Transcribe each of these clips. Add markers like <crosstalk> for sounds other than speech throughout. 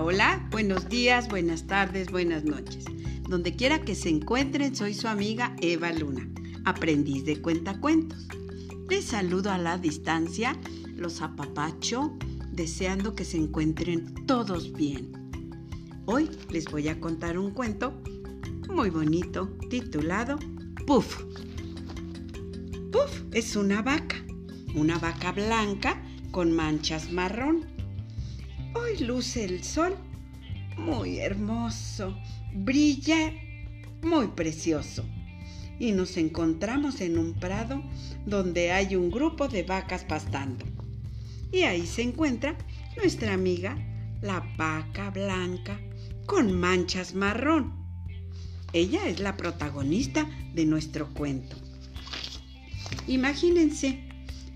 Hola, buenos días, buenas tardes, buenas noches. Donde quiera que se encuentren, soy su amiga Eva Luna, aprendiz de cuentacuentos. Les saludo a la distancia, los apapacho, deseando que se encuentren todos bien. Hoy les voy a contar un cuento muy bonito titulado Puff. Puff es una vaca, una vaca blanca con manchas marrón Hoy luce el sol muy hermoso, brilla muy precioso. Y nos encontramos en un prado donde hay un grupo de vacas pastando. Y ahí se encuentra nuestra amiga, la vaca blanca con manchas marrón. Ella es la protagonista de nuestro cuento. Imagínense,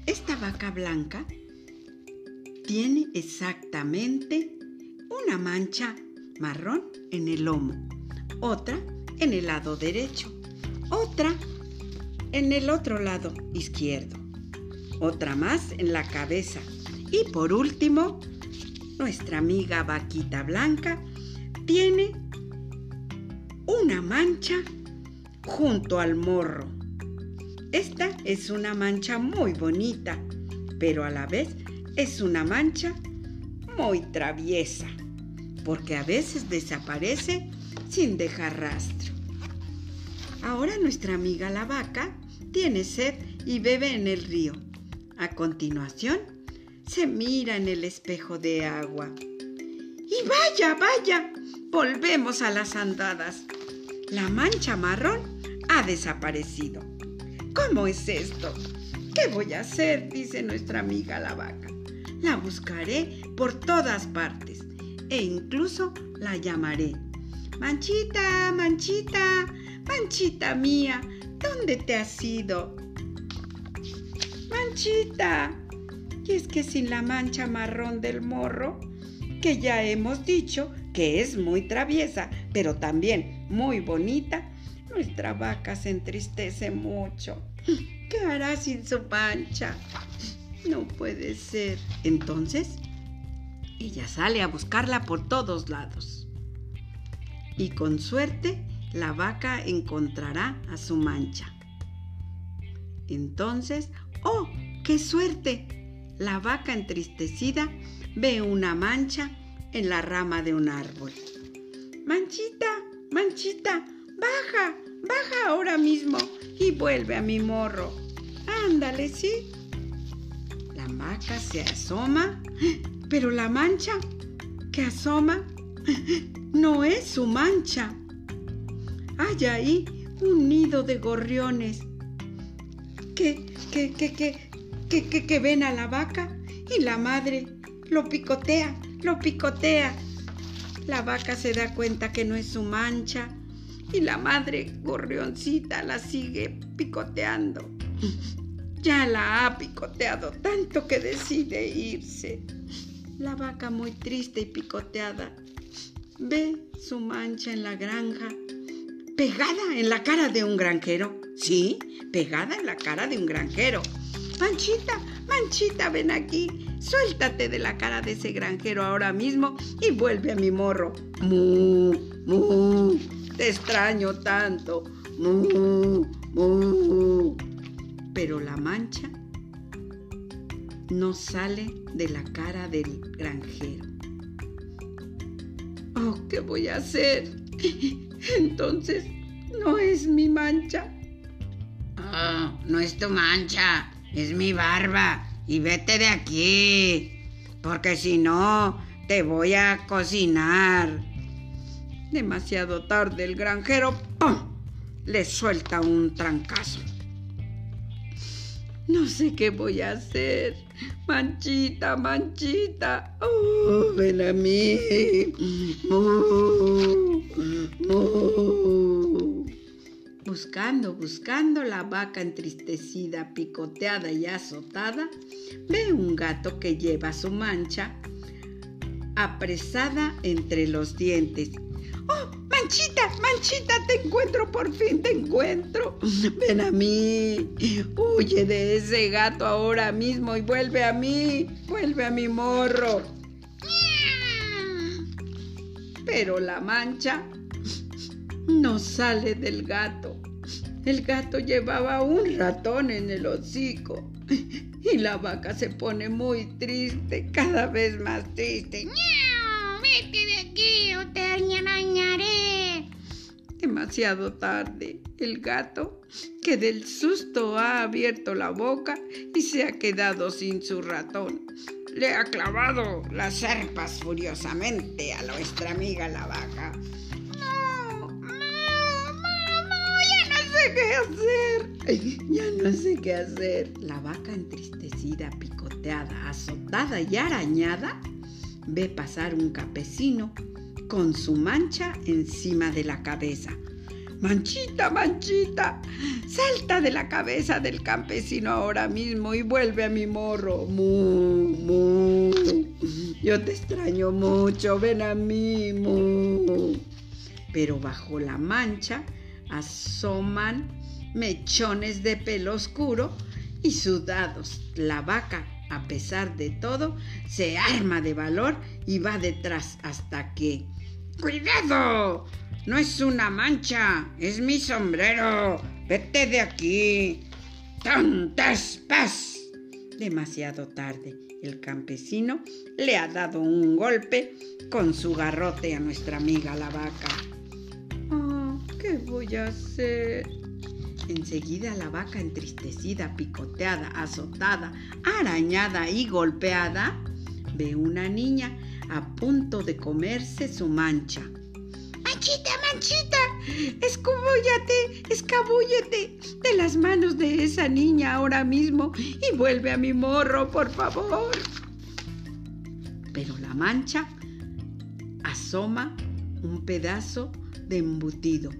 esta vaca blanca tiene exactamente una mancha marrón en el lomo, otra en el lado derecho, otra en el otro lado izquierdo, otra más en la cabeza y por último, nuestra amiga vaquita blanca tiene una mancha junto al morro. Esta es una mancha muy bonita, pero a la vez es una mancha muy traviesa, porque a veces desaparece sin dejar rastro. Ahora nuestra amiga la vaca tiene sed y bebe en el río. A continuación, se mira en el espejo de agua. Y vaya, vaya, volvemos a las andadas. La mancha marrón ha desaparecido. ¿Cómo es esto? ¿Qué voy a hacer? dice nuestra amiga la vaca. La buscaré por todas partes e incluso la llamaré. Manchita, Manchita, Manchita mía, ¿dónde te has ido? Manchita. Y es que sin la mancha marrón del morro, que ya hemos dicho que es muy traviesa, pero también muy bonita, nuestra vaca se entristece mucho. ¿Qué hará sin su mancha? No puede ser. Entonces, ella sale a buscarla por todos lados. Y con suerte, la vaca encontrará a su mancha. Entonces, ¡oh, qué suerte! La vaca entristecida ve una mancha en la rama de un árbol. Manchita, manchita, baja, baja ahora mismo y vuelve a mi morro. Ándale, sí, vaca se asoma, pero la mancha que asoma no es su mancha. Hay ahí un nido de gorriones que, que, que, que, que ven a la vaca y la madre lo picotea, lo picotea. La vaca se da cuenta que no es su mancha y la madre gorrioncita la sigue picoteando. Ya la ha picoteado tanto que decide irse. La vaca muy triste y picoteada ve su mancha en la granja, pegada en la cara de un granjero. Sí, pegada en la cara de un granjero. Manchita, Manchita, ven aquí. Suéltate de la cara de ese granjero ahora mismo y vuelve a mi morro. Mu, mu, te extraño tanto. Mu, mu pero la mancha no sale de la cara del granjero. Oh, ¿qué voy a hacer? <laughs> Entonces, no es mi mancha. Oh, no es tu mancha, es mi barba. Y vete de aquí, porque si no, te voy a cocinar. Demasiado tarde el granjero ¡pum! le suelta un trancazo. No sé qué voy a hacer. Manchita, manchita. Oh, ven a mí. Buscando, buscando la vaca entristecida, picoteada y azotada, ve un gato que lleva su mancha apresada entre los dientes. ¡Oh, Manchita, Manchita, te encuentro, por fin te encuentro. Ven a mí. Huye de ese gato ahora mismo y vuelve a mí. Vuelve a mi morro. pero la mancha no sale del gato. El gato llevaba un ratón en el hocico y la vaca se pone muy triste, cada vez más triste. ¡Miau! ¡Vete de aquí o te arañaré! Tarde. El gato, que del susto ha abierto la boca y se ha quedado sin su ratón, le ha clavado las arpas furiosamente a nuestra amiga la vaca. ¡Ya no sé qué hacer! Ya no sé qué hacer. La vaca entristecida, picoteada, azotada y arañada, ve pasar un campesino con su mancha encima de la cabeza. Manchita, manchita, salta de la cabeza del campesino ahora mismo y vuelve a mi morro. Mu, mu. Yo te extraño mucho, ven a mí, mu. Pero bajo la mancha asoman mechones de pelo oscuro y sudados. La vaca, a pesar de todo, se arma de valor y va detrás hasta que... ¡Cuidado! No es una mancha, es mi sombrero. Vete de aquí. ¡Tantas paz! Demasiado tarde. El campesino le ha dado un golpe con su garrote a nuestra amiga la vaca. Oh, ¿Qué voy a hacer? Enseguida la vaca entristecida, picoteada, azotada, arañada y golpeada, ve una niña a punto de comerse su mancha. Manchita, manchita, escabúllate, de las manos de esa niña ahora mismo y vuelve a mi morro, por favor. Pero la mancha asoma un pedazo de embutido.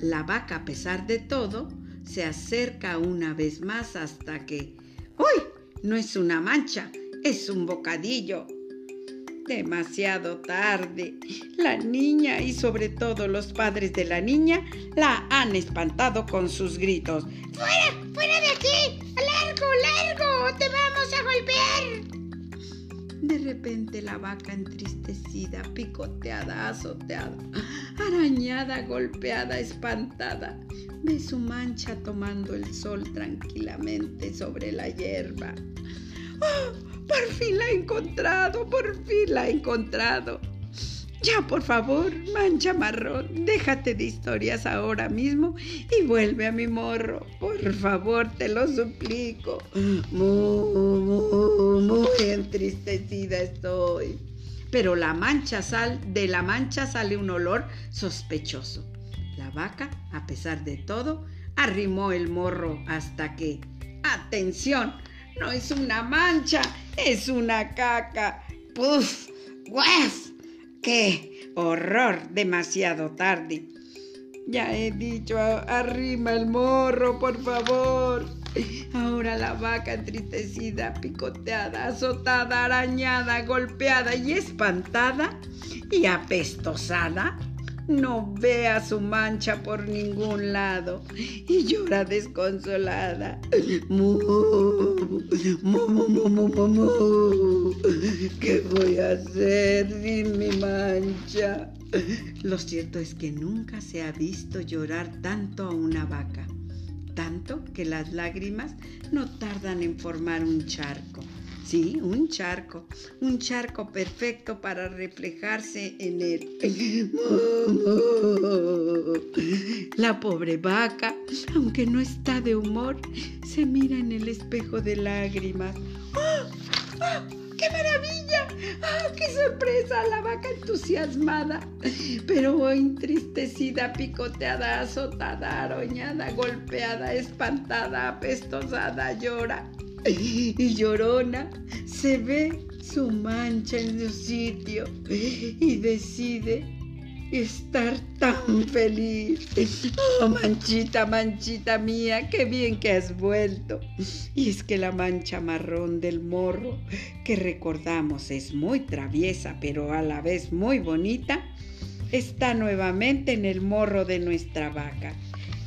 La vaca, a pesar de todo, se acerca una vez más hasta que... ¡Uy! No es una mancha, es un bocadillo demasiado tarde. La niña y sobre todo los padres de la niña la han espantado con sus gritos. ¡Fuera! ¡Fuera de aquí! ¡Largo, largo! ¡Te vamos a golpear! De repente la vaca entristecida, picoteada, azoteada, arañada, golpeada, espantada, ve su mancha tomando el sol tranquilamente sobre la hierba. ¡Oh! Por fin la he encontrado, por fin la he encontrado. Ya, por favor, mancha marrón, déjate de historias ahora mismo y vuelve a mi morro. Por favor, te lo suplico. Muy, muy, muy entristecida estoy. Pero la mancha sal, de la mancha sale un olor sospechoso. La vaca, a pesar de todo, arrimó el morro hasta que, atención, no es una mancha, es una caca. ¡Puf! ¡Guaf! ¡Qué horror! Demasiado tarde. Ya he dicho, arrima el morro, por favor. Ahora la vaca entristecida, picoteada, azotada, arañada, golpeada y espantada y apestosada no ve a su mancha por ningún lado y llora desconsolada. ¿Qué voy a hacer sin mi mancha? Lo cierto es que nunca se ha visto llorar tanto a una vaca, tanto que las lágrimas no tardan en formar un charco. Sí, un charco, un charco perfecto para reflejarse en él. <laughs> La pobre vaca, aunque no está de humor, se mira en el espejo de lágrimas. ¡Oh! ¡Qué maravilla! ¡Oh, qué sorpresa! La vaca entusiasmada, pero entristecida, picoteada, azotada, aroñada, golpeada, espantada, apestosada, llora y llorona se ve su mancha en su sitio y decide estar tan feliz. Oh, manchita, manchita mía, qué bien que has vuelto. Y es que la mancha marrón del morro, que recordamos es muy traviesa, pero a la vez muy bonita, está nuevamente en el morro de nuestra vaca.